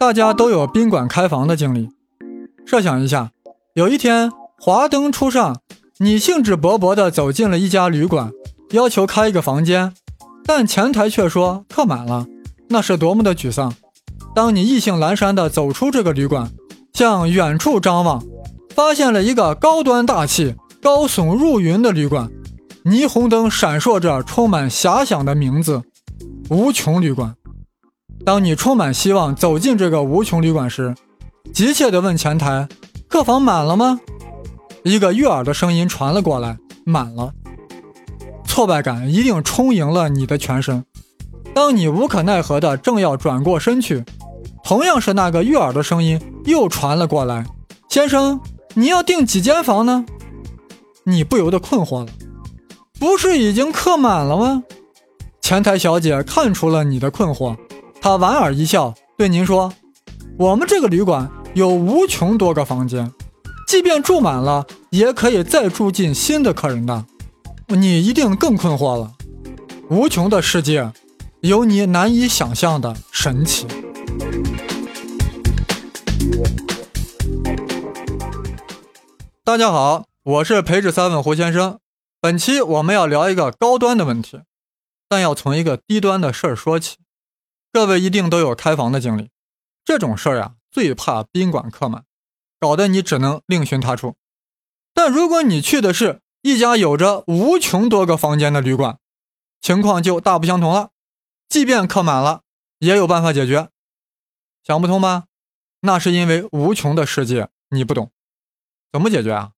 大家都有宾馆开房的经历。设想一下，有一天华灯初上，你兴致勃勃地走进了一家旅馆，要求开一个房间，但前台却说客满了，那是多么的沮丧。当你意兴阑珊地走出这个旅馆，向远处张望，发现了一个高端大气、高耸入云的旅馆，霓虹灯闪烁着，充满遐想的名字——无穷旅馆。当你充满希望走进这个无穷旅馆时，急切地问前台：“客房满了吗？”一个悦耳的声音传了过来：“满了。”挫败感一定充盈了你的全身。当你无可奈何的正要转过身去，同样是那个悦耳的声音又传了过来：“先生，你要订几间房呢？”你不由得困惑了：“不是已经客满了吗？”前台小姐看出了你的困惑。他莞尔一笑，对您说：“我们这个旅馆有无穷多个房间，即便住满了，也可以再住进新的客人的。你一定更困惑了。无穷的世界，有你难以想象的神奇。”大家好，我是培智三问胡先生。本期我们要聊一个高端的问题，但要从一个低端的事儿说起。各位一定都有开房的经历，这种事儿呀，最怕宾馆客满，搞得你只能另寻他处。但如果你去的是一家有着无穷多个房间的旅馆，情况就大不相同了。即便客满了，也有办法解决。想不通吗？那是因为无穷的世界你不懂。怎么解决啊？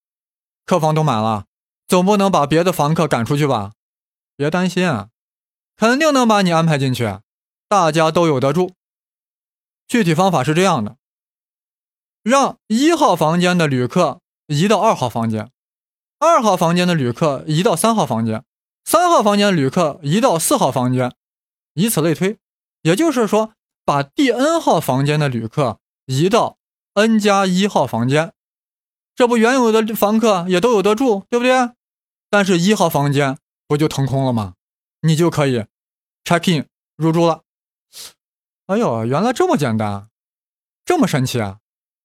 客房都满了，总不能把别的房客赶出去吧？别担心啊，肯定能把你安排进去。大家都有得住。具体方法是这样的：让一号房间的旅客移到二号房间，二号房间的旅客移到三号房间，三号房间的旅客移到四号房间，以此类推。也就是说，把第 n 号房间的旅客移到 n 加一号房间，这不原有的房客也都有得住，对不对？但是一号房间不就腾空了吗？你就可以 check in 入住了。哎呦，原来这么简单，这么神奇啊！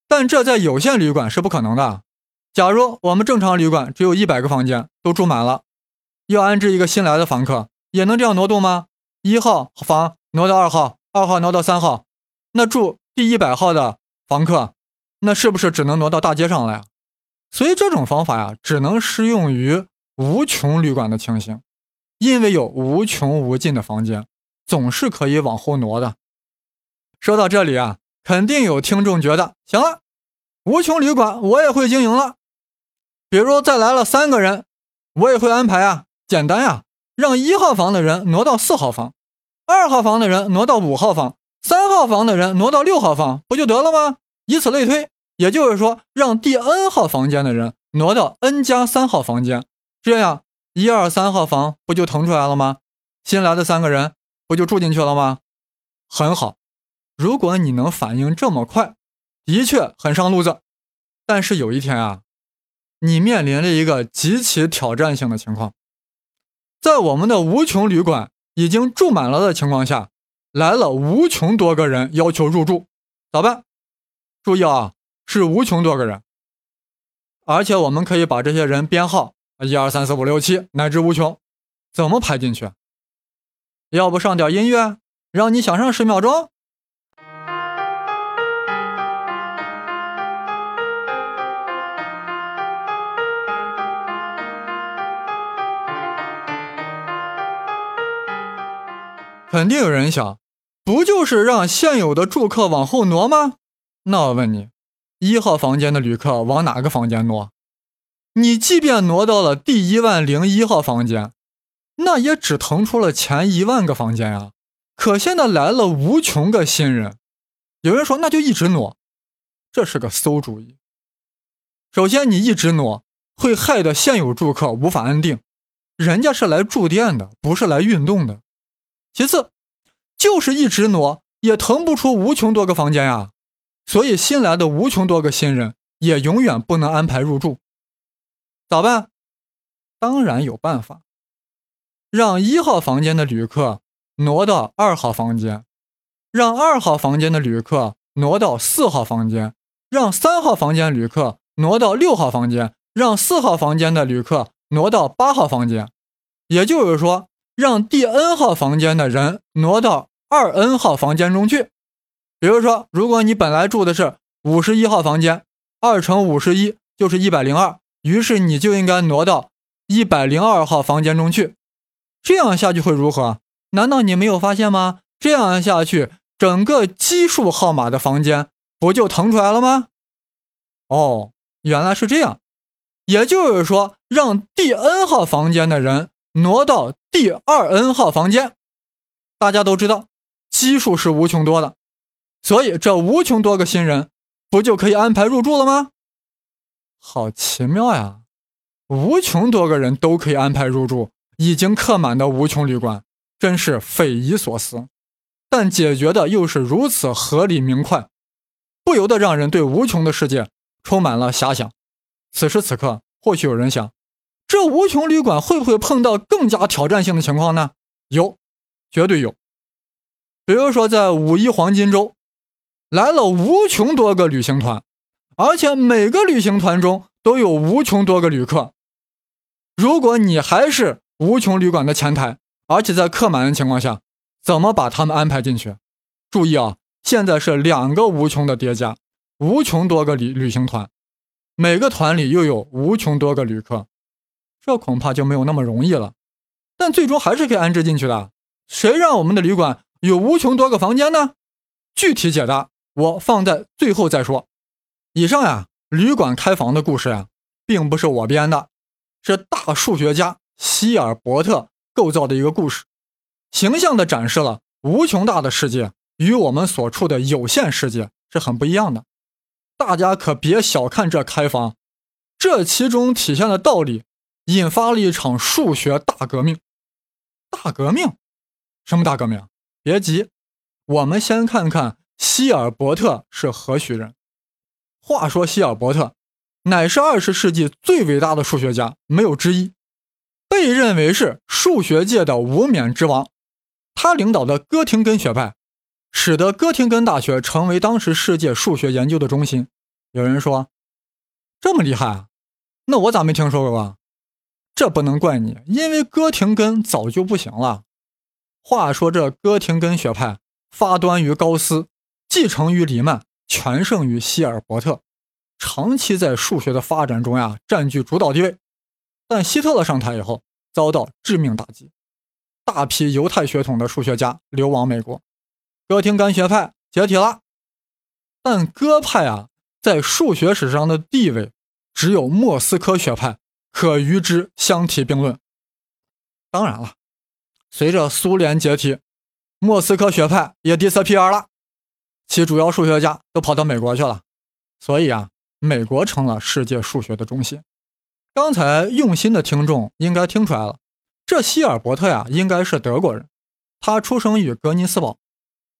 但这在有限旅馆是不可能的。假如我们正常旅馆只有一百个房间都住满了，要安置一个新来的房客，也能这样挪动吗？一号房挪到二号，二号挪到三号，那住第一百号的房客，那是不是只能挪到大街上了呀？所以这种方法呀，只能适用于无穷旅馆的情形，因为有无穷无尽的房间，总是可以往后挪的。说到这里啊，肯定有听众觉得，行了，无穷旅馆我也会经营了。比如再来了三个人，我也会安排啊，简单呀，让一号房的人挪到四号房，二号房的人挪到五号房，三号房的人挪到六号房，不就得了吗？以此类推，也就是说，让第 n 号房间的人挪到 n 加三号房间，这样一二三号房不就腾出来了吗？新来的三个人不就住进去了吗？很好。如果你能反应这么快，的确很上路子。但是有一天啊，你面临了一个极其挑战性的情况，在我们的无穷旅馆已经住满了的情况下，来了无穷多个人要求入住，咋办？注意啊，是无穷多个人，而且我们可以把这些人编号一二三四五六七乃至无穷，怎么排进去？要不上点音乐，让你想上十秒钟？肯定有人想，不就是让现有的住客往后挪吗？那我问你，一号房间的旅客往哪个房间挪？你即便挪到了第一万零一号房间，那也只腾出了前一万个房间呀。可现在来了无穷个新人，有人说那就一直挪，这是个馊主意。首先，你一直挪会害得现有住客无法安定，人家是来住店的，不是来运动的。其次，就是一直挪也腾不出无穷多个房间呀，所以新来的无穷多个新人也永远不能安排入住，咋办？当然有办法，让一号房间的旅客挪到二号房间，让二号房间的旅客挪到四号房间，让三号房间旅客挪到六号房间，让四号房间的旅客挪到八号房间。也就是说，让第 n 号房间的人挪到二 n 号房间中去。比如说，如果你本来住的是五十一号房间，二乘五十一就是一百零二，于是你就应该挪到一百零二号房间中去。这样下去会如何？难道你没有发现吗？这样下去，整个奇数号码的房间不就腾出来了吗？哦，原来是这样。也就是说，让第 n 号房间的人挪到第二 n 号房间。大家都知道，奇数是无穷多的。所以，这无穷多个新人不就可以安排入住了吗？好奇妙呀！无穷多个人都可以安排入住已经客满的无穷旅馆，真是匪夷所思。但解决的又是如此合理明快，不由得让人对无穷的世界充满了遐想。此时此刻，或许有人想，这无穷旅馆会不会碰到更加挑战性的情况呢？有，绝对有。比如说，在五一黄金周。来了无穷多个旅行团，而且每个旅行团中都有无穷多个旅客。如果你还是无穷旅馆的前台，而且在客满的情况下，怎么把他们安排进去？注意啊，现在是两个无穷的叠加，无穷多个旅旅行团，每个团里又有无穷多个旅客，这恐怕就没有那么容易了。但最终还是可以安置进去的。谁让我们的旅馆有无穷多个房间呢？具体解答。我放在最后再说。以上呀，旅馆开房的故事呀，并不是我编的，是大数学家希尔伯特构造的一个故事，形象地展示了无穷大的世界与我们所处的有限世界是很不一样的。大家可别小看这开房，这其中体现的道理，引发了一场数学大革命。大革命？什么大革命？别急，我们先看看。希尔伯特是何许人？话说，希尔伯特乃是二十世纪最伟大的数学家，没有之一，被认为是数学界的无冕之王。他领导的哥廷根学派，使得哥廷根大学成为当时世界数学研究的中心。有人说，这么厉害啊？那我咋没听说过啊？这不能怪你，因为哥廷根早就不行了。话说，这哥廷根学派发端于高斯。继承于黎曼，全胜于希尔伯特，长期在数学的发展中呀占据主导地位。但希特勒上台以后，遭到致命打击，大批犹太血统的数学家流亡美国，哥廷根学派解体了。但哥派啊，在数学史上的地位，只有莫斯科学派可与之相提并论。当然了，随着苏联解体，莫斯科学派也 disappear 了。其主要数学家都跑到美国去了，所以啊，美国成了世界数学的中心。刚才用心的听众应该听出来了，这希尔伯特呀，应该是德国人。他出生于格尼斯堡，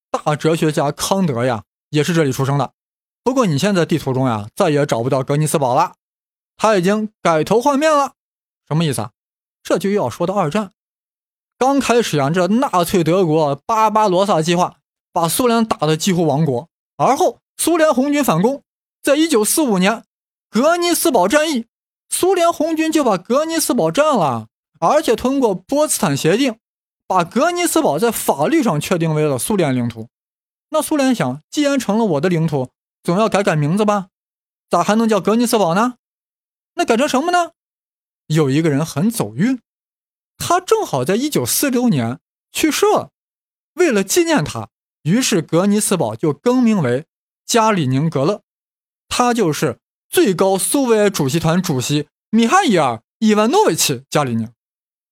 大哲学家康德呀，也是这里出生的。不过你现在地图中呀，再也找不到格尼斯堡了，他已经改头换面了。什么意思啊？这就要说到二战刚开始啊，这纳粹德国巴巴罗萨计划。把苏联打得几乎亡国，而后苏联红军反攻，在一九四五年格尼斯堡战役，苏联红军就把格尼斯堡占了，而且通过波茨坦协定，把格尼斯堡在法律上确定为了苏联领土。那苏联想，既然成了我的领土，总要改改名字吧？咋还能叫格尼斯堡呢？那改成什么呢？有一个人很走运，他正好在一九四六年去世了，为了纪念他。于是，格尼斯堡就更名为加里宁格勒，他就是最高苏维埃主席团主席米哈伊尔·伊万诺维奇·加里宁。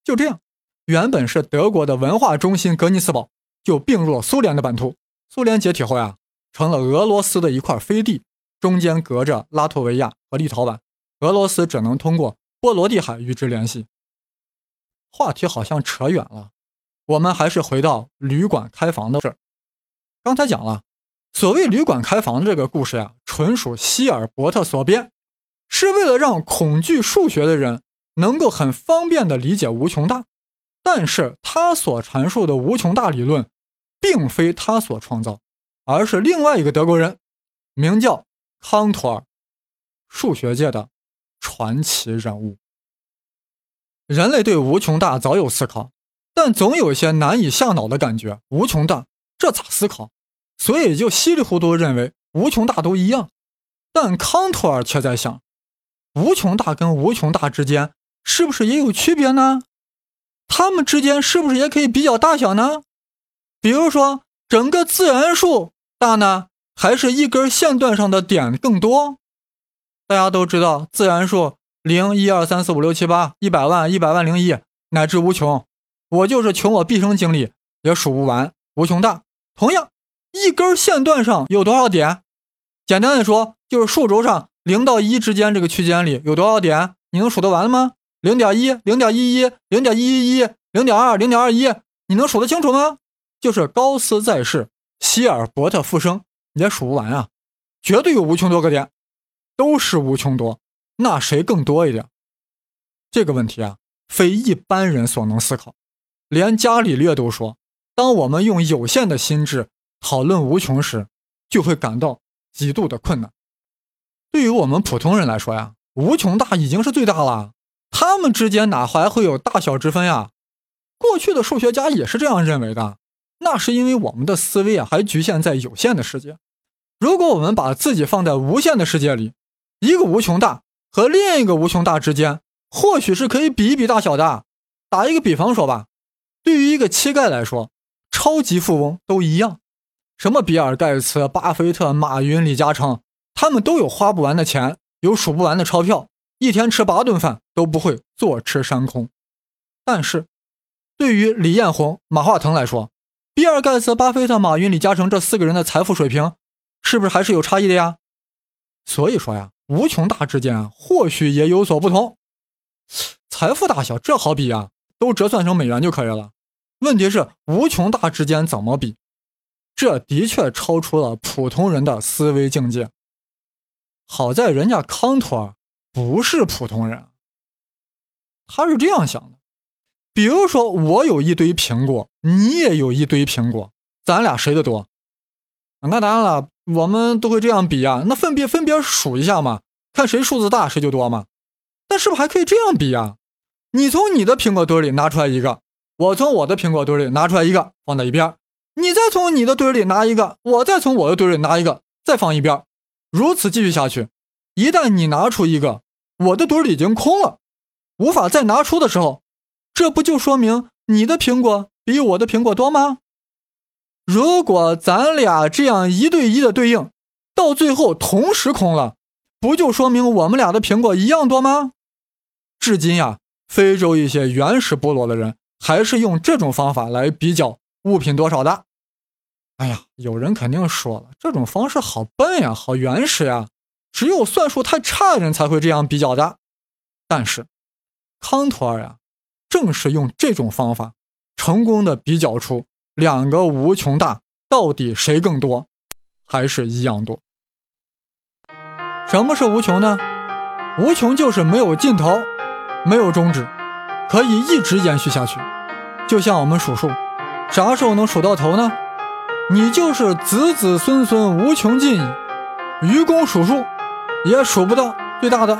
就这样，原本是德国的文化中心格尼斯堡就并入了苏联的版图。苏联解体后呀，成了俄罗斯的一块飞地，中间隔着拉脱维亚和立陶宛，俄罗斯只能通过波罗的海与之联系。话题好像扯远了，我们还是回到旅馆开房的事儿。刚才讲了，所谓旅馆开房这个故事呀，纯属希尔伯特所编，是为了让恐惧数学的人能够很方便的理解无穷大。但是他所阐述的无穷大理论，并非他所创造，而是另外一个德国人，名叫康托尔，数学界的传奇人物。人类对无穷大早有思考，但总有一些难以下脑的感觉。无穷大，这咋思考？所以就稀里糊涂认为无穷大都一样。但康托尔却在想，无穷大跟无穷大之间是不是也有区别呢？它们之间是不是也可以比较大小呢？比如说，整个自然数大呢，还是一根线段上的点更多？大家都知道，自然数。零一二三四五六七八一百万一百万零一乃至无穷，我就是穷我毕生精力也数不完无穷大。同样，一根线段上有多少点？简单的说，就是数轴上零到一之间这个区间里有多少点？你能数得完吗？零点一、零点一一、零点一一一、零点二、零点二一，你能数得清楚吗？就是高斯在世，希尔伯特复生，也数不完啊！绝对有无穷多个点，都是无穷多。那谁更多一点？这个问题啊，非一般人所能思考。连伽利略都说，当我们用有限的心智讨论无穷时，就会感到极度的困难。对于我们普通人来说呀，无穷大已经是最大了，他们之间哪还会有大小之分呀？过去的数学家也是这样认为的，那是因为我们的思维啊还局限在有限的世界。如果我们把自己放在无限的世界里，一个无穷大。和另一个无穷大之间，或许是可以比一比大小的。打一个比方说吧，对于一个乞丐来说，超级富翁都一样。什么比尔盖茨、巴菲特、马云、李嘉诚，他们都有花不完的钱，有数不完的钞票，一天吃八顿饭都不会坐吃山空。但是，对于李彦宏、马化腾来说，比尔盖茨、巴菲特、马云、李嘉诚这四个人的财富水平，是不是还是有差异的呀？所以说呀。无穷大之间或许也有所不同，财富大小这好比啊，都折算成美元就可以了。问题是无穷大之间怎么比？这的确超出了普通人的思维境界。好在人家康托尔不是普通人，他是这样想的：比如说我有一堆苹果，你也有一堆苹果，咱俩谁的多？那当然了。我们都会这样比呀，那分别分别数一下嘛，看谁数字大谁就多嘛。但是不是还可以这样比呀？你从你的苹果堆里拿出来一个，我从我的苹果堆里拿出来一个，放在一边。你再从你的堆里拿一个，我再从我的堆里拿一个，再放一边。如此继续下去，一旦你拿出一个，我的堆里已经空了，无法再拿出的时候，这不就说明你的苹果比我的苹果多吗？如果咱俩这样一对一的对应，到最后同时空了，不就说明我们俩的苹果一样多吗？至今呀，非洲一些原始部落的人还是用这种方法来比较物品多少的。哎呀，有人肯定说了，这种方式好笨呀，好原始呀，只有算术太差的人才会这样比较的。但是，康托尔呀，正是用这种方法，成功的比较出。两个无穷大到底谁更多，还是一样多？什么是无穷呢？无穷就是没有尽头，没有终止，可以一直延续下去。就像我们数数，啥时候能数到头呢？你就是子子孙孙无穷尽，愚公数数也数不到最大的。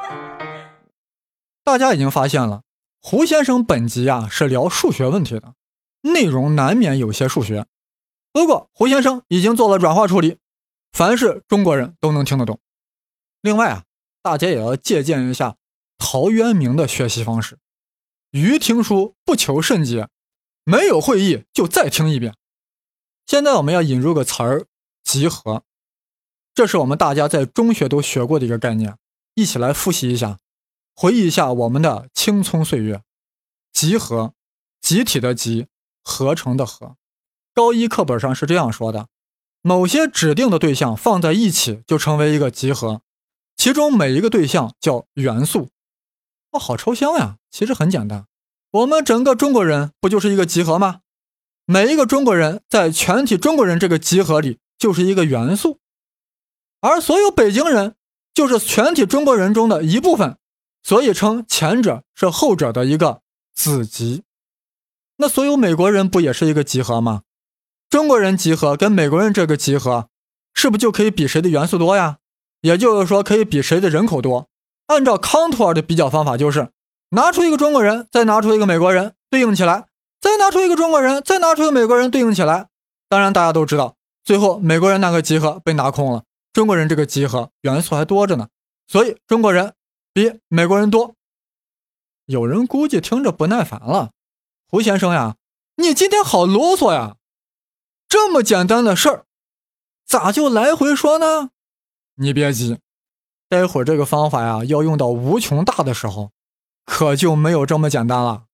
大家已经发现了，胡先生本集啊是聊数学问题的。内容难免有些数学，不过胡先生已经做了转化处理，凡是中国人都能听得懂。另外啊，大家也要借鉴一下陶渊明的学习方式，余听书不求甚解，没有会意就再听一遍。现在我们要引入个词儿“集合”，这是我们大家在中学都学过的一个概念，一起来复习一下，回忆一下我们的青葱岁月。集合，集体的集。合成的合，高一课本上是这样说的：某些指定的对象放在一起就成为一个集合，其中每一个对象叫元素。哦，好抽象呀！其实很简单，我们整个中国人不就是一个集合吗？每一个中国人在全体中国人这个集合里就是一个元素，而所有北京人就是全体中国人中的一部分，所以称前者是后者的一个子集。那所有美国人不也是一个集合吗？中国人集合跟美国人这个集合，是不就可以比谁的元素多呀？也就是说，可以比谁的人口多。按照康托尔的比较方法，就是拿出一个中国人，再拿出一个美国人，对应起来，再拿出一个中国人，再拿出一个美国人，对应起来。当然，大家都知道，最后美国人那个集合被拿空了，中国人这个集合元素还多着呢，所以中国人比美国人多。有人估计听着不耐烦了，胡先生呀，你今天好啰嗦呀！这么简单的事儿，咋就来回说呢？你别急，待会儿这个方法呀，要用到无穷大的时候，可就没有这么简单了。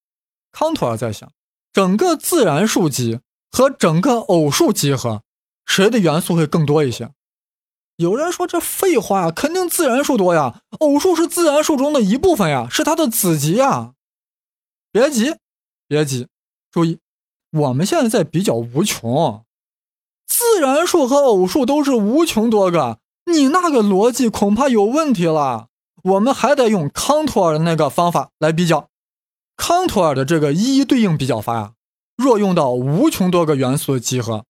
康托尔在想，整个自然数集和整个偶数集合，谁的元素会更多一些？有人说这废话呀，肯定自然数多呀，偶数是自然数中的一部分呀，是它的子集呀。别急，别急，注意，我们现在在比较无穷，自然数和偶数都是无穷多个，你那个逻辑恐怕有问题了。我们还得用康托尔的那个方法来比较，康托尔的这个一一对应比较法呀，若用到无穷多个元素的集合，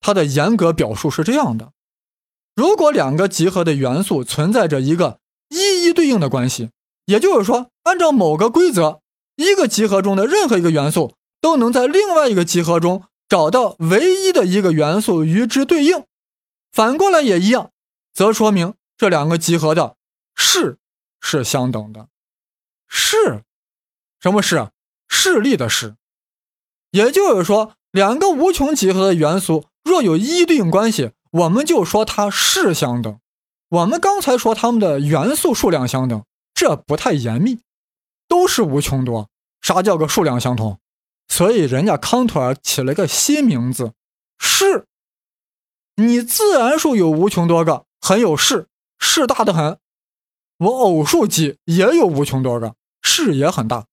它的严格表述是这样的。如果两个集合的元素存在着一个一一对应的关系，也就是说，按照某个规则，一个集合中的任何一个元素都能在另外一个集合中找到唯一的一个元素与之对应，反过来也一样，则说明这两个集合的势是相等的。势，什么势？势力的势。也就是说，两个无穷集合的元素若有一一对应关系。我们就说它是相等，我们刚才说它们的元素数量相等，这不太严密，都是无穷多。啥叫个数量相同？所以人家康托尔起了个新名字，势。你自然数有无穷多个，很有势，势大的很。我偶数集也有无穷多个，势也很大。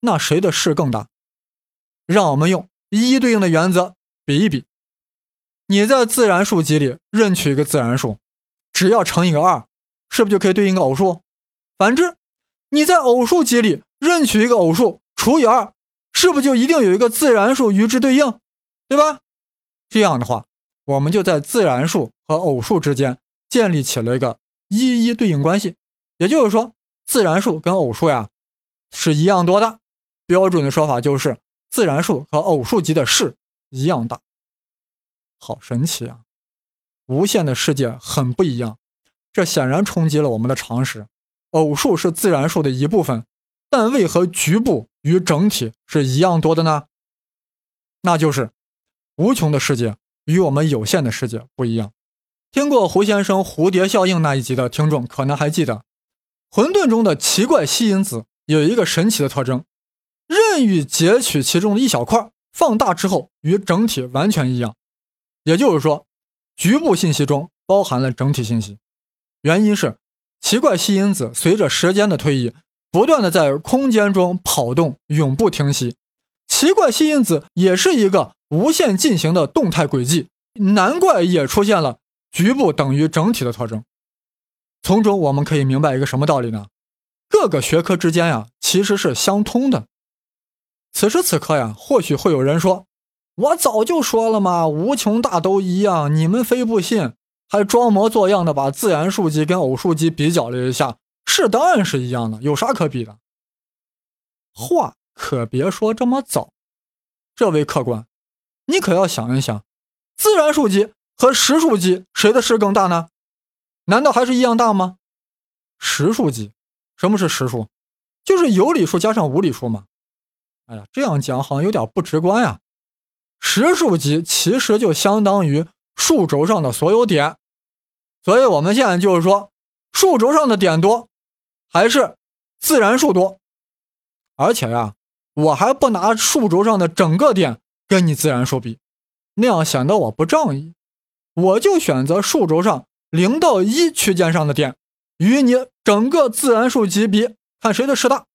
那谁的势更大？让我们用一一对应的原则比一比。你在自然数集里任取一个自然数，只要乘以个二，是不是就可以对应个偶数？反之，你在偶数集里任取一个偶数，除以二，是不是就一定有一个自然数与之对应？对吧？这样的话，我们就在自然数和偶数之间建立起了一个一一对应关系。也就是说，自然数跟偶数呀是一样多的。标准的说法就是，自然数和偶数集的势一样大。好神奇啊！无限的世界很不一样，这显然冲击了我们的常识。偶数是自然数的一部分，但为何局部与整体是一样多的呢？那就是无穷的世界与我们有限的世界不一样。听过胡先生蝴蝶效应那一集的听众可能还记得，混沌中的奇怪吸引子有一个神奇的特征：任意截取其中的一小块，放大之后与整体完全一样。也就是说，局部信息中包含了整体信息。原因是奇怪吸引子随着时间的推移，不断的在空间中跑动，永不停息。奇怪吸引子也是一个无限进行的动态轨迹，难怪也出现了局部等于整体的特征。从中我们可以明白一个什么道理呢？各个学科之间呀，其实是相通的。此时此刻呀，或许会有人说。我早就说了嘛，无穷大都一样，你们非不信，还装模作样的把自然数集跟偶数集比较了一下，是当然是一样的，有啥可比的？话可别说这么早，这位客官，你可要想一想，自然数集和实数集谁的势更大呢？难道还是一样大吗？实数集，什么是实数？就是有理数加上无理数嘛。哎呀，这样讲好像有点不直观呀。实数集其实就相当于数轴上的所有点，所以我们现在就是说，数轴上的点多，还是自然数多。而且呀，我还不拿数轴上的整个点跟你自然数比，那样显得我不仗义。我就选择数轴上零到一区间上的点，与你整个自然数集比，看谁的势大。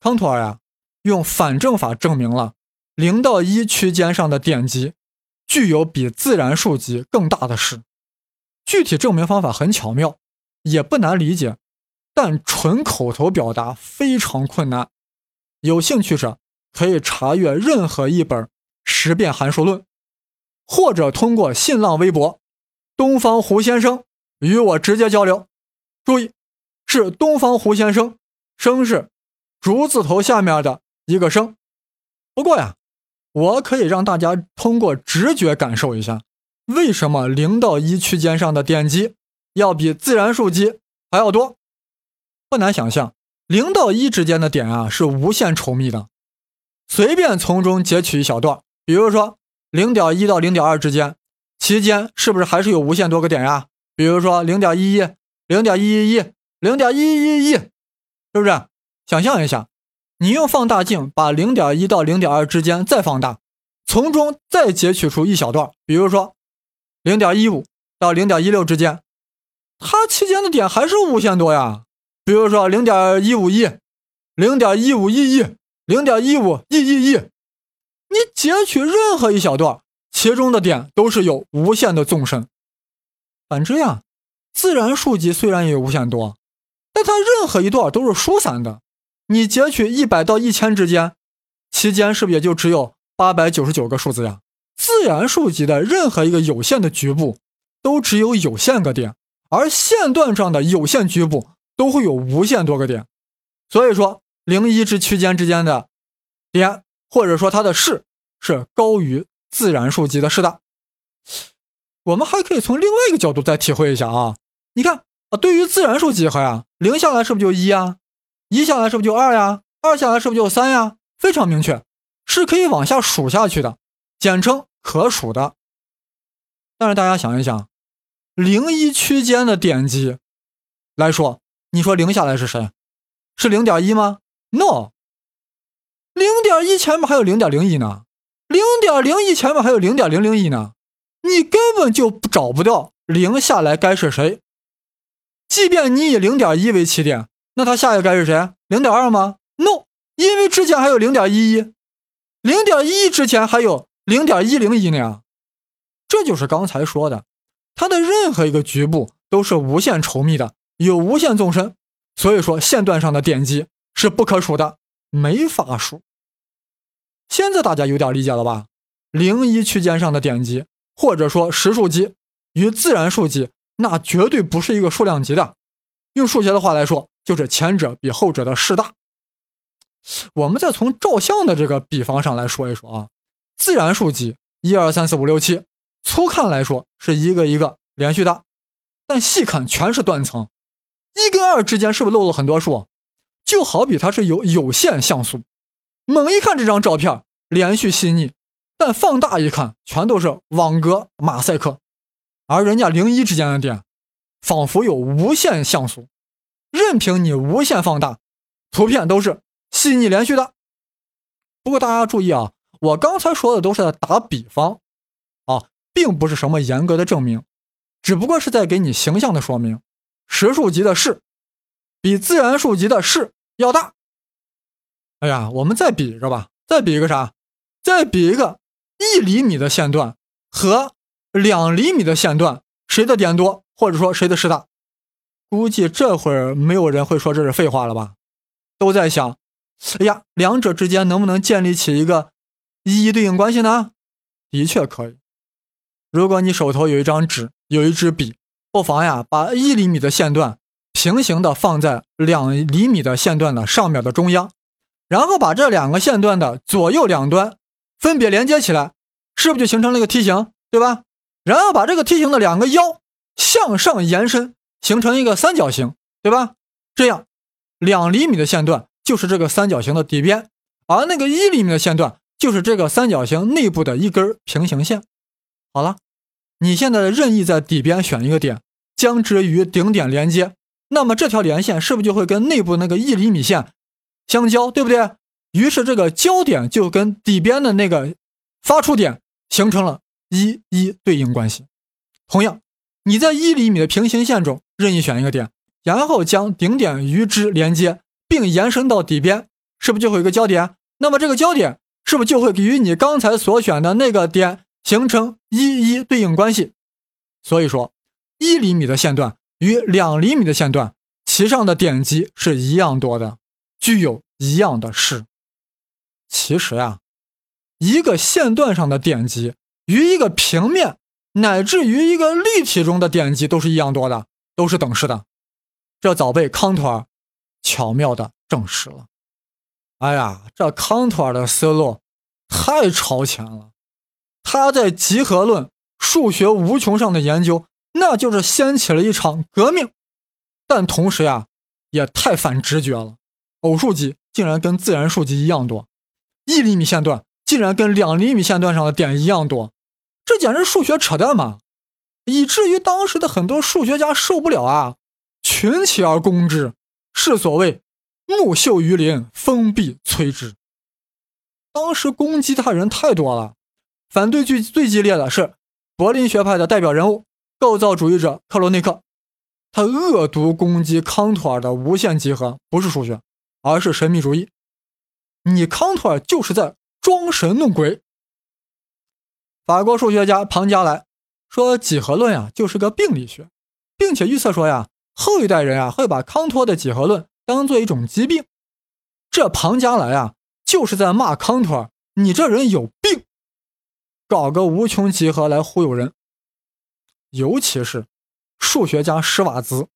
康托尔呀，用反证法证明了。零到一区间上的点集具有比自然数集更大的势。具体证明方法很巧妙，也不难理解，但纯口头表达非常困难。有兴趣者可以查阅任何一本《十变函数论》，或者通过新浪微博“东方胡先生”与我直接交流。注意，是东方胡先生，生是竹字头下面的一个生。不过呀，我可以让大家通过直觉感受一下，为什么零到一区间上的点击要比自然数集还要多。不难想象，零到一之间的点啊是无限稠密的，随便从中截取一小段，比如说。零点一到零点二之间，期间是不是还是有无限多个点呀？比如说零点一一、零点一一一、零点一一一，是不是？想象一下，你用放大镜把零点一到零点二之间再放大，从中再截取出一小段，比如说零点一五到零点一六之间，它期间的点还是无限多呀。比如说零点一五亿、零点一五亿亿、零点一五亿亿亿。你截取任何一小段，其中的点都是有无限的纵深。反之呀，自然数集虽然也无限多，但它任何一段都是疏散的。你截取一百到一千之间，期间是不是也就只有八百九十九个数字呀？自然数集的任何一个有限的局部，都只有有限个点，而线段上的有限局部都会有无限多个点。所以说，零一之区间之间的点。或者说它的势是高于自然数集的势的。我们还可以从另外一个角度再体会一下啊，你看啊，对于自然数几何呀，零下来是不是就一啊？一下来是不是就二呀？二下来是不是就三呀？非常明确，是可以往下数下去的，简称可数的。但是大家想一想，零一区间的点击来说，你说零下来是谁？是零点一吗？No。零点一前面还有零点零一呢，零点零一前面还有零点零零一呢，你根本就找不到零下来该是谁。即便你以零点一为起点，那它下一个该是谁？零点二吗？No，因为之前还有零点一一，零点一之前还有零点一零一呢。这就是刚才说的，它的任何一个局部都是无限稠密的，有无限纵深，所以说线段上的点击是不可数的，没法数。现在大家有点理解了吧？零一区间上的点击，或者说实数集，与自然数集，那绝对不是一个数量级的。用数学的话来说，就是前者比后者的势大。我们再从照相的这个比方上来说一说啊，自然数集一二三四五六七，粗看来说是一个一个连续的，但细看全是断层，一跟二之间是不是漏了很多数？就好比它是有有限像素。猛一看这张照片，连续细腻，但放大一看，全都是网格马赛克。而人家零一之间的点，仿佛有无限像素，任凭你无限放大，图片都是细腻连续的。不过大家注意啊，我刚才说的都是在打比方，啊，并不是什么严格的证明，只不过是在给你形象的说明，实数级的势比自然数级的势要大。哎呀，我们再比一个吧，再比一个啥？再比一个一厘米的线段和两厘米的线段，谁的点多，或者说谁的势大？估计这会儿没有人会说这是废话了吧？都在想，哎呀，两者之间能不能建立起一个一一对应关系呢？的确可以。如果你手头有一张纸，有一支笔，不妨呀，把一厘米的线段平行的放在两厘米的线段的上面的中央。然后把这两个线段的左右两端分别连接起来，是不是就形成了一个梯形，对吧？然后把这个梯形的两个腰向上延伸，形成一个三角形，对吧？这样，两厘米的线段就是这个三角形的底边，而那个一厘米的线段就是这个三角形内部的一根平行线。好了，你现在任意在底边选一个点，将之与顶点连接，那么这条连线是不是就会跟内部那个一厘米线？相交，对不对？于是这个交点就跟底边的那个发出点形成了一一对应关系。同样，你在一厘米的平行线中任意选一个点，然后将顶点与之连接，并延伸到底边，是不是就会有一个交点？那么这个交点是不是就会与你刚才所选的那个点形成一一对应关系？所以说，一厘米的线段与两厘米的线段，其上的点击是一样多的。具有一样的势。其实啊，一个线段上的点击与一个平面乃至于一个立体中的点积都是一样多的，都是等式的。这早被康托尔巧妙的证实了。哎呀，这康托尔的思路太超前了。他在集合论、数学无穷上的研究，那就是掀起了一场革命。但同时呀，也太反直觉了。偶数集竟然跟自然数集一样多，一厘米线段竟然跟两厘米线段上的点一样多，这简直数学扯淡嘛！以至于当时的很多数学家受不了啊，群起而攻之，是所谓木秀于林，风必摧之。当时攻击他人太多了，反对最最激烈的是柏林学派的代表人物构造主义者克罗内克，他恶毒攻击康托尔的无限集合不是数学。而是神秘主义，你康托尔就是在装神弄鬼。法国数学家庞加莱说，几何论呀就是个病理学，并且预测说呀，后一代人啊会把康托的几何论当做一种疾病。这庞加莱啊就是在骂康托尔，你这人有病，搞个无穷集合来忽悠人。尤其是数学家施瓦兹，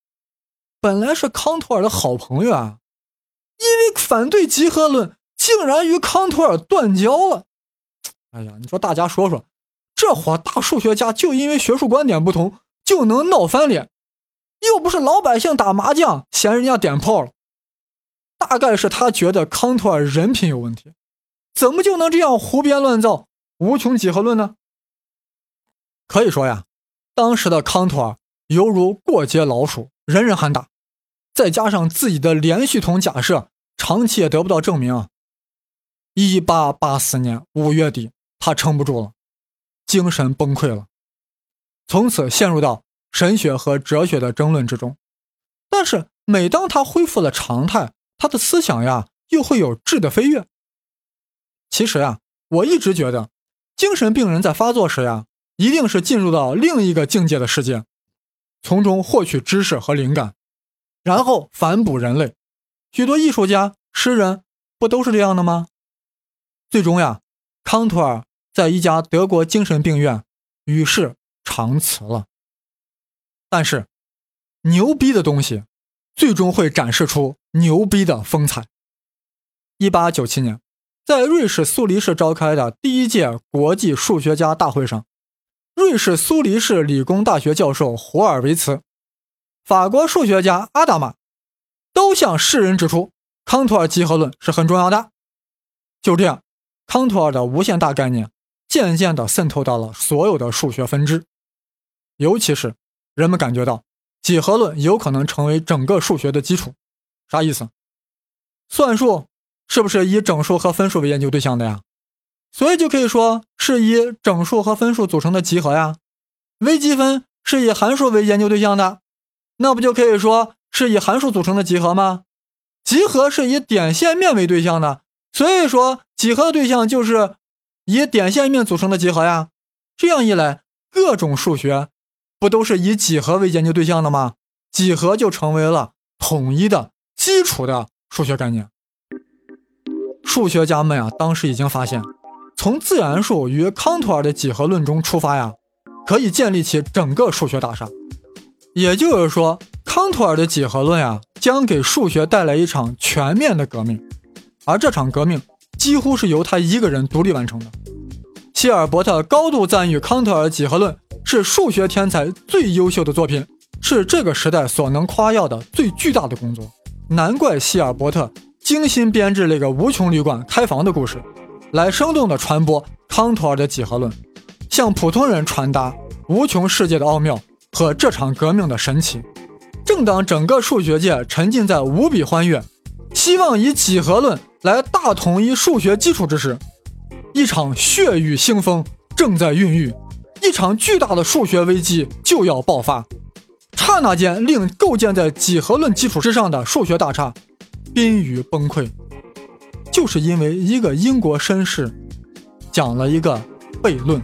本来是康托尔的好朋友啊。因为反对集合论，竟然与康托尔断交了。哎呀，你说大家说说，这伙大数学家就因为学术观点不同就能闹翻脸，又不是老百姓打麻将嫌人家点炮了。大概是他觉得康托尔人品有问题，怎么就能这样胡编乱造无穷几何论呢？可以说呀，当时的康托尔犹如过街老鼠，人人喊打。再加上自己的连续统假设。长期也得不到证明。一八八四年五月底，他撑不住了，精神崩溃了，从此陷入到神学和哲学的争论之中。但是每当他恢复了常态，他的思想呀又会有质的飞跃。其实呀，我一直觉得，精神病人在发作时呀，一定是进入到另一个境界的世界，从中获取知识和灵感，然后反哺人类。许多艺术家、诗人不都是这样的吗？最终呀，康托尔在一家德国精神病院与世长辞了。但是，牛逼的东西最终会展示出牛逼的风采。一八九七年，在瑞士苏黎世召开的第一届国际数学家大会上，瑞士苏黎世理工大学教授胡尔维茨，法国数学家阿达玛。都向世人指出，康托尔集合论是很重要的。就这样，康托尔的无限大概念渐渐地渗透到了所有的数学分支，尤其是人们感觉到几何论有可能成为整个数学的基础。啥意思？算术是不是以整数和分数为研究对象的呀？所以就可以说是以整数和分数组成的集合呀。微积分是以函数为研究对象的，那不就可以说？是以函数组成的集合吗？集合是以点线面为对象的，所以说几何的对象就是以点线面组成的集合呀。这样一来，各种数学不都是以几何为研究对象的吗？几何就成为了统一的基础的数学概念。数学家们呀，当时已经发现，从自然数与康托尔的几何论中出发呀，可以建立起整个数学大厦。也就是说。康托尔的几何论呀，将给数学带来一场全面的革命，而这场革命几乎是由他一个人独立完成的。希尔伯特高度赞誉康托尔几何论是数学天才最优秀的作品，是这个时代所能夸耀的最巨大的工作。难怪希尔伯特精心编制了一个无穷旅馆开房的故事，来生动地传播康托尔的几何论，向普通人传达无穷世界的奥妙和这场革命的神奇。正当整个数学界沉浸在无比欢悦，希望以几何论来大统一数学基础之时，一场血雨腥风正在孕育，一场巨大的数学危机就要爆发。刹那间，令构建在几何论基础之上的数学大厦濒于崩溃，就是因为一个英国绅士讲了一个悖论。